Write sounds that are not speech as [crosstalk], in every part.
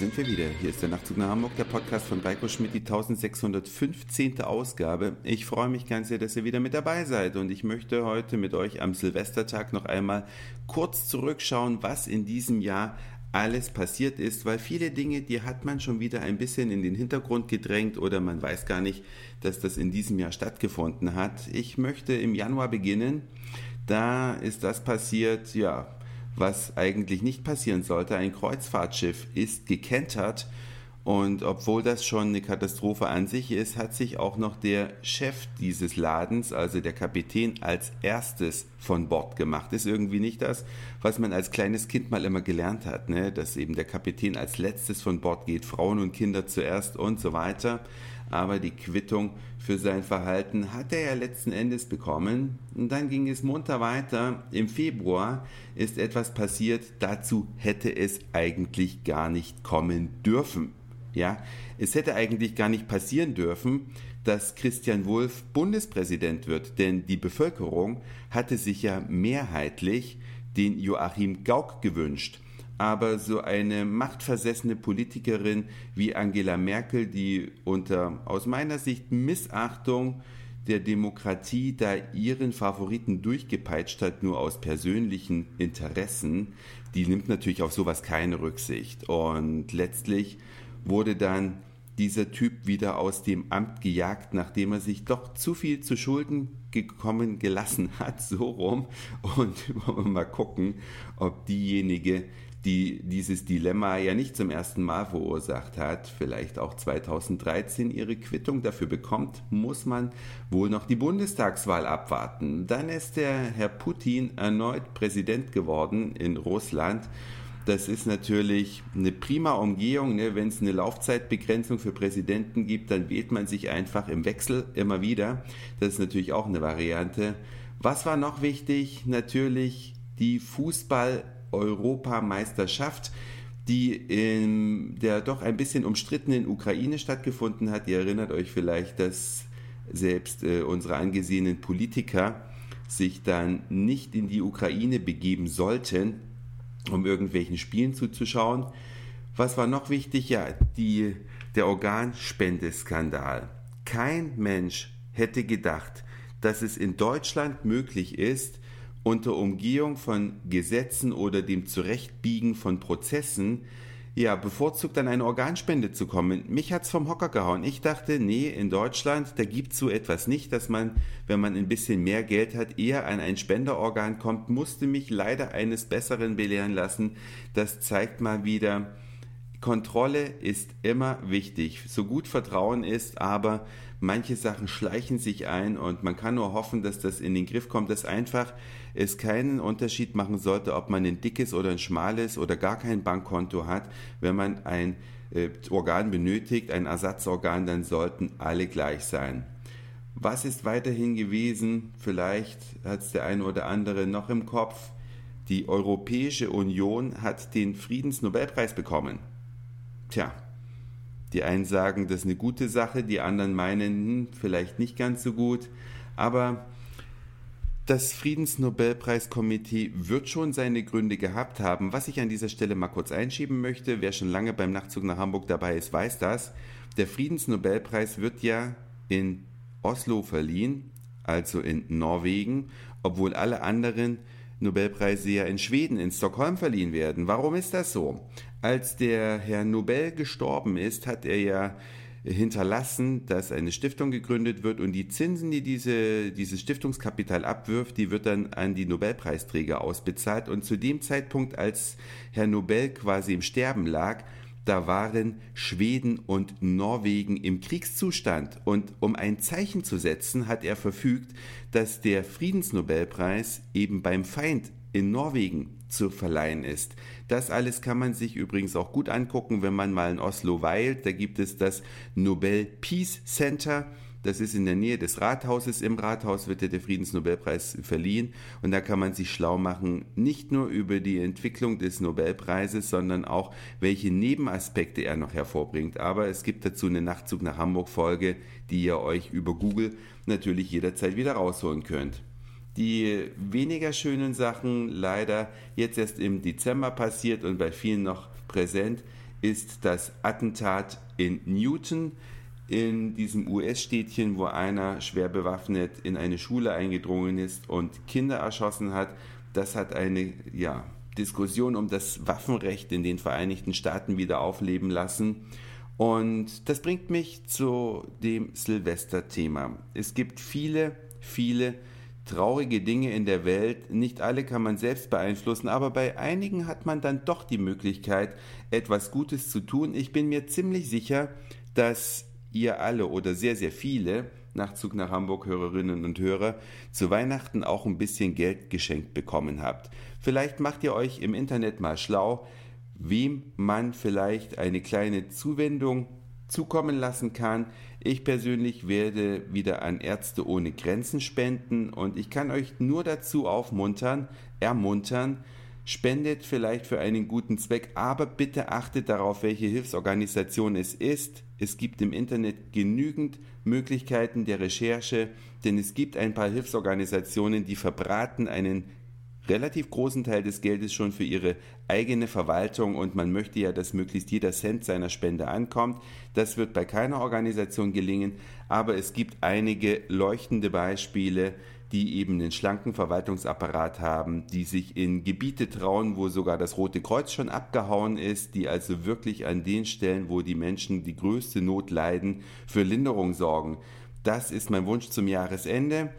sind wir wieder. Hier ist der Nachtzug nach Hamburg, der Podcast von Reiko Schmidt, die 1615. Ausgabe. Ich freue mich ganz sehr, dass ihr wieder mit dabei seid und ich möchte heute mit euch am Silvestertag noch einmal kurz zurückschauen, was in diesem Jahr alles passiert ist, weil viele Dinge, die hat man schon wieder ein bisschen in den Hintergrund gedrängt oder man weiß gar nicht, dass das in diesem Jahr stattgefunden hat. Ich möchte im Januar beginnen. Da ist das passiert, ja, was eigentlich nicht passieren sollte. Ein Kreuzfahrtschiff ist gekentert und obwohl das schon eine Katastrophe an sich ist, hat sich auch noch der Chef dieses Ladens, also der Kapitän, als erstes von Bord gemacht. Ist irgendwie nicht das, was man als kleines Kind mal immer gelernt hat, ne? dass eben der Kapitän als letztes von Bord geht, Frauen und Kinder zuerst und so weiter. Aber die Quittung für sein Verhalten hat er ja letzten Endes bekommen. Und dann ging es munter weiter. Im Februar ist etwas passiert, dazu hätte es eigentlich gar nicht kommen dürfen. Ja, es hätte eigentlich gar nicht passieren dürfen, dass Christian Wulff Bundespräsident wird, denn die Bevölkerung hatte sich ja mehrheitlich den Joachim Gauck gewünscht. Aber so eine machtversessene Politikerin wie Angela Merkel, die unter aus meiner Sicht Missachtung der Demokratie da ihren Favoriten durchgepeitscht hat, nur aus persönlichen Interessen, die nimmt natürlich auf sowas keine Rücksicht. Und letztlich wurde dann dieser Typ wieder aus dem Amt gejagt, nachdem er sich doch zu viel zu Schulden gekommen gelassen hat, [laughs] so rum. Und [laughs] wollen wir mal gucken, ob diejenige, die dieses Dilemma ja nicht zum ersten Mal verursacht hat, vielleicht auch 2013 ihre Quittung dafür bekommt, muss man wohl noch die Bundestagswahl abwarten. Dann ist der Herr Putin erneut Präsident geworden in Russland das ist natürlich eine prima Umgehung. Ne? Wenn es eine Laufzeitbegrenzung für Präsidenten gibt, dann wählt man sich einfach im Wechsel immer wieder. Das ist natürlich auch eine Variante. Was war noch wichtig? Natürlich die Fußball-Europameisterschaft die in der doch ein bisschen umstrittenen Ukraine stattgefunden hat. Ihr erinnert euch vielleicht, dass selbst äh, unsere angesehenen Politiker sich dann nicht in die Ukraine begeben sollten, um irgendwelchen Spielen zuzuschauen. Was war noch wichtig? Ja, die, der Organspendeskandal. Kein Mensch hätte gedacht, dass es in Deutschland möglich ist, unter Umgehung von Gesetzen oder dem Zurechtbiegen von Prozessen ja, bevorzugt an eine Organspende zu kommen. Mich hat's vom Hocker gehauen. Ich dachte, nee, in Deutschland, da gibt's so etwas nicht, dass man, wenn man ein bisschen mehr Geld hat, eher an ein Spenderorgan kommt. Musste mich leider eines Besseren belehren lassen. Das zeigt mal wieder, Kontrolle ist immer wichtig. So gut Vertrauen ist, aber manche Sachen schleichen sich ein und man kann nur hoffen, dass das in den Griff kommt, dass einfach es keinen Unterschied machen sollte, ob man ein dickes oder ein schmales oder gar kein Bankkonto hat. Wenn man ein äh, Organ benötigt, ein Ersatzorgan, dann sollten alle gleich sein. Was ist weiterhin gewesen? Vielleicht hat es der eine oder andere noch im Kopf. Die Europäische Union hat den Friedensnobelpreis bekommen. Tja, die einen sagen, das ist eine gute Sache, die anderen meinen, hm, vielleicht nicht ganz so gut. Aber das Friedensnobelpreiskomitee wird schon seine Gründe gehabt haben. Was ich an dieser Stelle mal kurz einschieben möchte, wer schon lange beim Nachtzug nach Hamburg dabei ist, weiß das. Der Friedensnobelpreis wird ja in Oslo verliehen, also in Norwegen, obwohl alle anderen Nobelpreise ja in Schweden, in Stockholm verliehen werden. Warum ist das so? Als der Herr Nobel gestorben ist, hat er ja hinterlassen, dass eine Stiftung gegründet wird und die Zinsen, die diese, dieses Stiftungskapital abwirft, die wird dann an die Nobelpreisträger ausbezahlt. Und zu dem Zeitpunkt, als Herr Nobel quasi im Sterben lag, da waren Schweden und Norwegen im Kriegszustand. Und um ein Zeichen zu setzen, hat er verfügt, dass der Friedensnobelpreis eben beim Feind in Norwegen zu verleihen ist. Das alles kann man sich übrigens auch gut angucken, wenn man mal in Oslo weilt. Da gibt es das Nobel Peace Center. Das ist in der Nähe des Rathauses. Im Rathaus wird der Friedensnobelpreis verliehen. Und da kann man sich schlau machen, nicht nur über die Entwicklung des Nobelpreises, sondern auch, welche Nebenaspekte er noch hervorbringt. Aber es gibt dazu eine Nachtzug nach Hamburg Folge, die ihr euch über Google natürlich jederzeit wieder rausholen könnt. Die weniger schönen Sachen leider jetzt erst im Dezember passiert und bei vielen noch präsent ist das Attentat in Newton, in diesem US-Städtchen, wo einer schwer bewaffnet in eine Schule eingedrungen ist und Kinder erschossen hat. Das hat eine ja, Diskussion um das Waffenrecht in den Vereinigten Staaten wieder aufleben lassen. Und das bringt mich zu dem Silvester-Thema. Es gibt viele, viele traurige Dinge in der Welt. Nicht alle kann man selbst beeinflussen, aber bei einigen hat man dann doch die Möglichkeit, etwas Gutes zu tun. Ich bin mir ziemlich sicher, dass ihr alle oder sehr, sehr viele Nachzug nach Hamburg Hörerinnen und Hörer zu Weihnachten auch ein bisschen Geld geschenkt bekommen habt. Vielleicht macht ihr euch im Internet mal schlau, wem man vielleicht eine kleine Zuwendung zukommen lassen kann. Ich persönlich werde wieder an Ärzte ohne Grenzen spenden und ich kann euch nur dazu aufmuntern, ermuntern, spendet vielleicht für einen guten Zweck, aber bitte achtet darauf, welche Hilfsorganisation es ist. Es gibt im Internet genügend Möglichkeiten der Recherche, denn es gibt ein paar Hilfsorganisationen, die verbraten einen relativ großen Teil des Geldes schon für ihre eigene Verwaltung und man möchte ja, dass möglichst jeder Cent seiner Spende ankommt. Das wird bei keiner Organisation gelingen, aber es gibt einige leuchtende Beispiele, die eben einen schlanken Verwaltungsapparat haben, die sich in Gebiete trauen, wo sogar das Rote Kreuz schon abgehauen ist, die also wirklich an den Stellen, wo die Menschen die größte Not leiden, für Linderung sorgen. Das ist mein Wunsch zum Jahresende.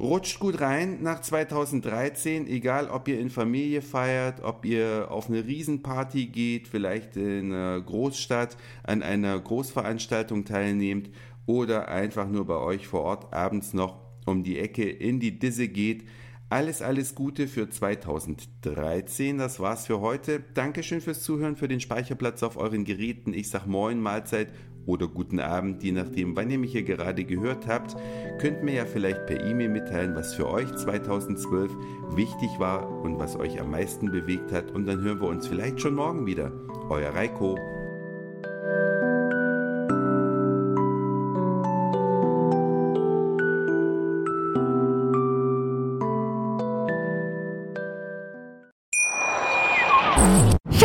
Rutscht gut rein nach 2013, egal ob ihr in Familie feiert, ob ihr auf eine Riesenparty geht, vielleicht in einer Großstadt an einer Großveranstaltung teilnehmt oder einfach nur bei euch vor Ort abends noch um die Ecke in die Disse geht. Alles, alles Gute für 2013. Das war's für heute. Dankeschön fürs Zuhören, für den Speicherplatz auf euren Geräten. Ich sag Moin, Mahlzeit oder guten Abend, je nachdem, wann ihr mich hier gerade gehört habt. Könnt mir ja vielleicht per E-Mail mitteilen, was für euch 2012 wichtig war und was euch am meisten bewegt hat. Und dann hören wir uns vielleicht schon morgen wieder. Euer Reiko.